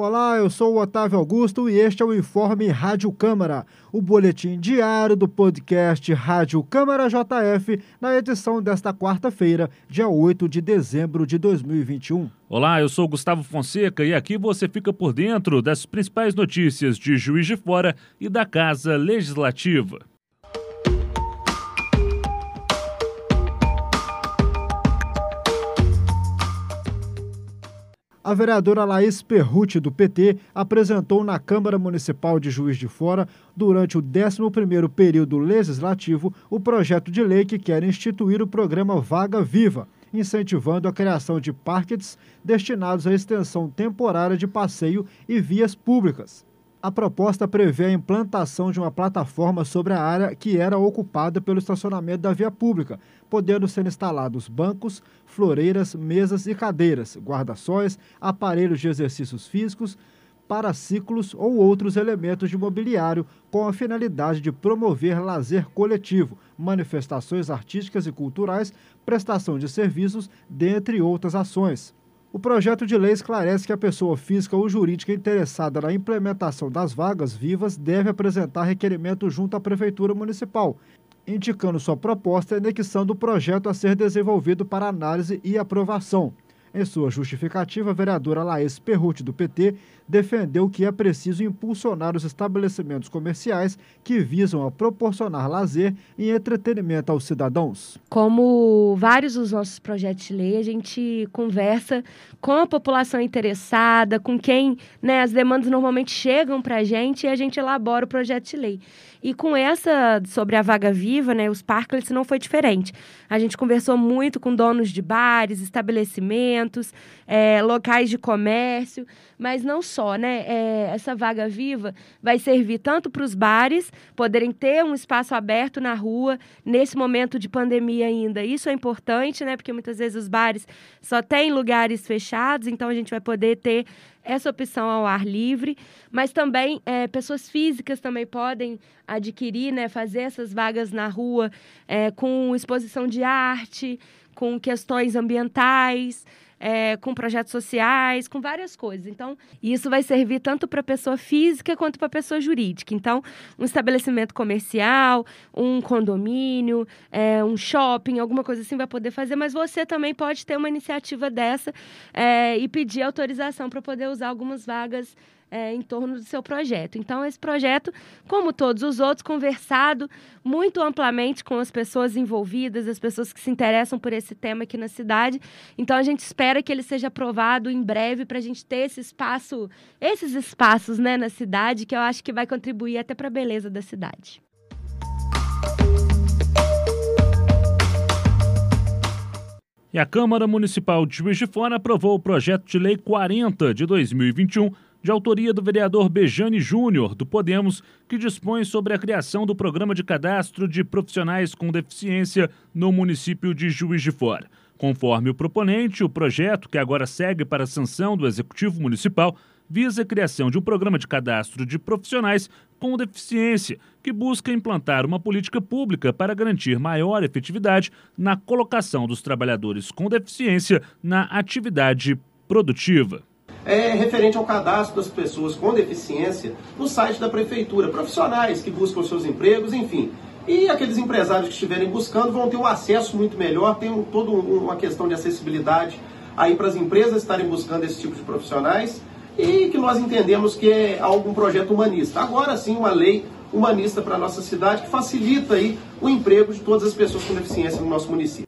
Olá, eu sou o Otávio Augusto e este é o Informe Rádio Câmara, o boletim diário do podcast Rádio Câmara JF, na edição desta quarta-feira, dia 8 de dezembro de 2021. Olá, eu sou Gustavo Fonseca e aqui você fica por dentro das principais notícias de Juiz de Fora e da Casa Legislativa. A vereadora Laís Perruti, do PT, apresentou na Câmara Municipal de Juiz de Fora, durante o 11º período legislativo, o projeto de lei que quer instituir o programa Vaga Viva, incentivando a criação de parques destinados à extensão temporária de passeio e vias públicas. A proposta prevê a implantação de uma plataforma sobre a área que era ocupada pelo estacionamento da via pública, podendo ser instalados bancos, floreiras, mesas e cadeiras, guarda-sóis, aparelhos de exercícios físicos, paraciclos ou outros elementos de mobiliário com a finalidade de promover lazer coletivo, manifestações artísticas e culturais, prestação de serviços, dentre outras ações. O projeto de lei esclarece que a pessoa física ou jurídica interessada na implementação das vagas vivas deve apresentar requerimento junto à Prefeitura Municipal, indicando sua proposta e anexando o projeto a ser desenvolvido para análise e aprovação. Em sua justificativa, a vereadora Laís Perruti, do PT, defendeu que é preciso impulsionar os estabelecimentos comerciais que visam a proporcionar lazer e entretenimento aos cidadãos. Como vários dos nossos projetos de lei, a gente conversa com a população interessada, com quem né, as demandas normalmente chegam para a gente e a gente elabora o projeto de lei. E com essa sobre a vaga viva, né, os parklets não foi diferente. A gente conversou muito com donos de bares, estabelecimentos, é, locais de comércio, mas não só, né? É, essa vaga viva vai servir tanto para os bares poderem ter um espaço aberto na rua nesse momento de pandemia ainda. Isso é importante, né? Porque muitas vezes os bares só têm lugares fechados, então a gente vai poder ter essa opção ao ar livre, mas também é, pessoas físicas também podem adquirir, né, fazer essas vagas na rua é, com exposição de arte, com questões ambientais é, com projetos sociais, com várias coisas. Então, isso vai servir tanto para pessoa física quanto para pessoa jurídica. Então, um estabelecimento comercial, um condomínio, é, um shopping, alguma coisa assim vai poder fazer, mas você também pode ter uma iniciativa dessa é, e pedir autorização para poder usar algumas vagas é, em torno do seu projeto. Então, esse projeto, como todos os outros, conversado muito amplamente com as pessoas envolvidas, as pessoas que se interessam por esse tema aqui na cidade. Então, a gente espera que ele seja aprovado em breve para a gente ter esse espaço, esses espaços né, na cidade, que eu acho que vai contribuir até para a beleza da cidade. E a Câmara Municipal de Juiz de Fora aprovou o projeto de lei 40 de 2021 de autoria do vereador Bejane Júnior, do Podemos, que dispõe sobre a criação do programa de cadastro de profissionais com deficiência no município de Juiz de Fora. Conforme o proponente, o projeto, que agora segue para a sanção do Executivo Municipal, visa a criação de um programa de cadastro de profissionais com deficiência, que busca implantar uma política pública para garantir maior efetividade na colocação dos trabalhadores com deficiência na atividade produtiva é, referente ao cadastro das pessoas com deficiência no site da prefeitura, profissionais que buscam seus empregos, enfim. E aqueles empresários que estiverem buscando vão ter um acesso muito melhor, tem um, toda uma questão de acessibilidade aí para as empresas estarem buscando esse tipo de profissionais e que nós entendemos que é algum projeto humanista. Agora sim, uma lei humanista para a nossa cidade que facilita aí o emprego de todas as pessoas com deficiência no nosso município.